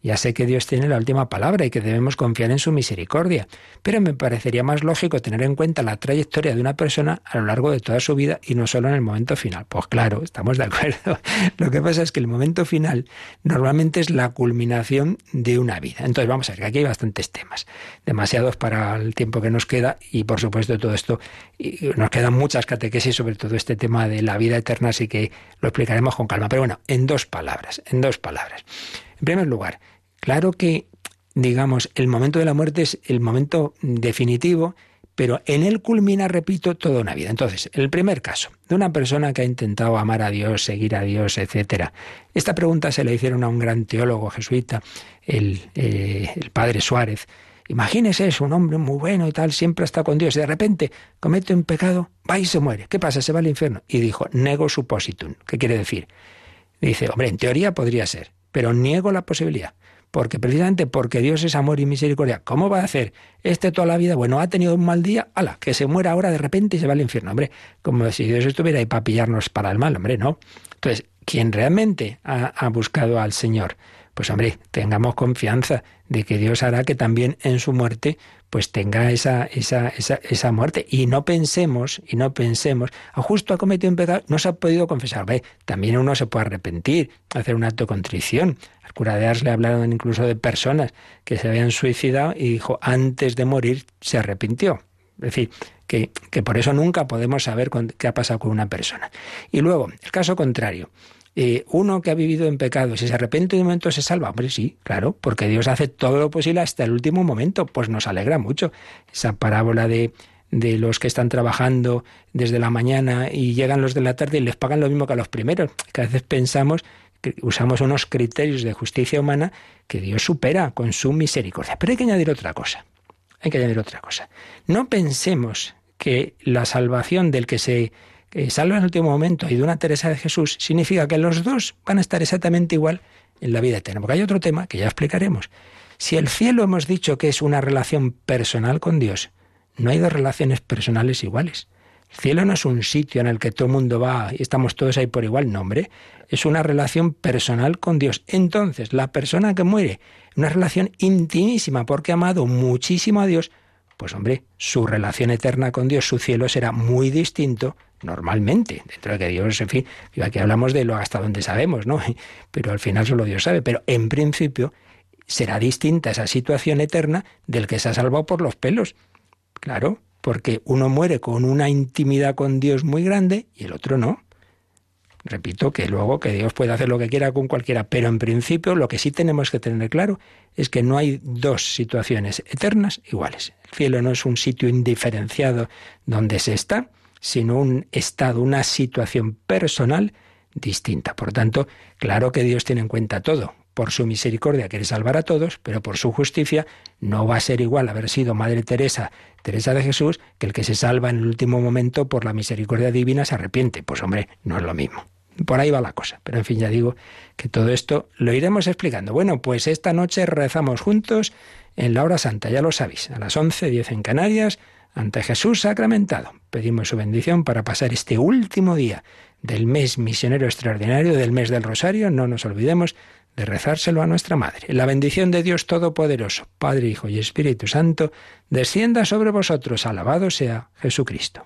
Ya sé que Dios tiene la última palabra y que debemos confiar en su misericordia, pero me parecería más lógico tener en cuenta la trayectoria de una persona a lo largo de toda su vida y no solo en el momento final. Pues claro, estamos de acuerdo. (laughs) Lo que pasa es que el momento final normalmente es la culminación de una vida. Entonces vamos a ver que aquí hay bastantes temas, demasiados para el tiempo que nos queda y por supuesto todo esto nos quedan muchas catequesis sobre todo este tema de la vida eterna, así que lo explicaremos con calma. Pero bueno, en dos palabras, en dos palabras. En primer lugar, claro que, digamos, el momento de la muerte es el momento definitivo, pero en él culmina, repito, toda una vida. Entonces, el primer caso, de una persona que ha intentado amar a Dios, seguir a Dios, etc. Esta pregunta se la hicieron a un gran teólogo jesuita, el, eh, el padre Suárez. Imagínese es un hombre muy bueno y tal, siempre está con Dios, y de repente comete un pecado, va y se muere. ¿Qué pasa? Se va al infierno. Y dijo, nego suppositum. ¿Qué quiere decir? Dice, hombre, en teoría podría ser, pero niego la posibilidad. Porque precisamente porque Dios es amor y misericordia, ¿cómo va a hacer este toda la vida? Bueno, ha tenido un mal día, ala, que se muera ahora de repente y se va al infierno. Hombre, como si Dios estuviera ahí para pillarnos para el mal, hombre, no. Entonces, quien realmente ha, ha buscado al Señor, pues hombre, tengamos confianza de que Dios hará que también en su muerte pues tenga esa, esa, esa, esa muerte. Y no pensemos, y no pensemos, a ah, justo ha cometido un pecado, no se ha podido confesar. Ve, también uno se puede arrepentir, hacer un acto de contrición. Al cura de Ars le hablaron incluso de personas que se habían suicidado y dijo, antes de morir se arrepintió. Es decir, que, que por eso nunca podemos saber qué ha pasado con una persona. Y luego, el caso contrario. Eh, uno que ha vivido en pecado, si se arrepiente de un momento se salva. Hombre, sí, claro, porque Dios hace todo lo posible hasta el último momento, pues nos alegra mucho. Esa parábola de, de los que están trabajando desde la mañana y llegan los de la tarde y les pagan lo mismo que a los primeros. Que a veces pensamos usamos unos criterios de justicia humana que Dios supera con su misericordia. Pero hay que añadir otra cosa. Hay que añadir otra cosa. No pensemos que la salvación del que se que salva en el último momento y de una Teresa de Jesús, significa que los dos van a estar exactamente igual en la vida eterna. Porque hay otro tema que ya explicaremos. Si el cielo hemos dicho que es una relación personal con Dios, no hay dos relaciones personales iguales. El cielo no es un sitio en el que todo el mundo va y estamos todos ahí por igual, nombre. Es una relación personal con Dios. Entonces, la persona que muere, una relación intimísima porque ha amado muchísimo a Dios, pues hombre, su relación eterna con Dios, su cielo será muy distinto normalmente, dentro de que Dios, en fin, aquí hablamos de lo hasta donde sabemos, ¿no? (laughs) Pero al final solo Dios sabe, pero en principio será distinta esa situación eterna del que se ha salvado por los pelos. Claro, porque uno muere con una intimidad con Dios muy grande y el otro no. Repito que luego que Dios puede hacer lo que quiera con cualquiera, pero en principio lo que sí tenemos que tener claro es que no hay dos situaciones eternas iguales. El cielo no es un sitio indiferenciado donde se está, sino un estado, una situación personal distinta. Por tanto, claro que Dios tiene en cuenta todo. Por su misericordia quiere salvar a todos, pero por su justicia no va a ser igual haber sido Madre Teresa, Teresa de Jesús, que el que se salva en el último momento por la misericordia divina se arrepiente. Pues hombre, no es lo mismo. Por ahí va la cosa. Pero en fin, ya digo que todo esto lo iremos explicando. Bueno, pues esta noche rezamos juntos en la hora santa, ya lo sabéis, a las 11, 10 en Canarias, ante Jesús sacramentado. Pedimos su bendición para pasar este último día del mes misionero extraordinario, del mes del Rosario. No nos olvidemos de rezárselo a nuestra Madre. La bendición de Dios Todopoderoso, Padre, Hijo y Espíritu Santo, descienda sobre vosotros. Alabado sea Jesucristo.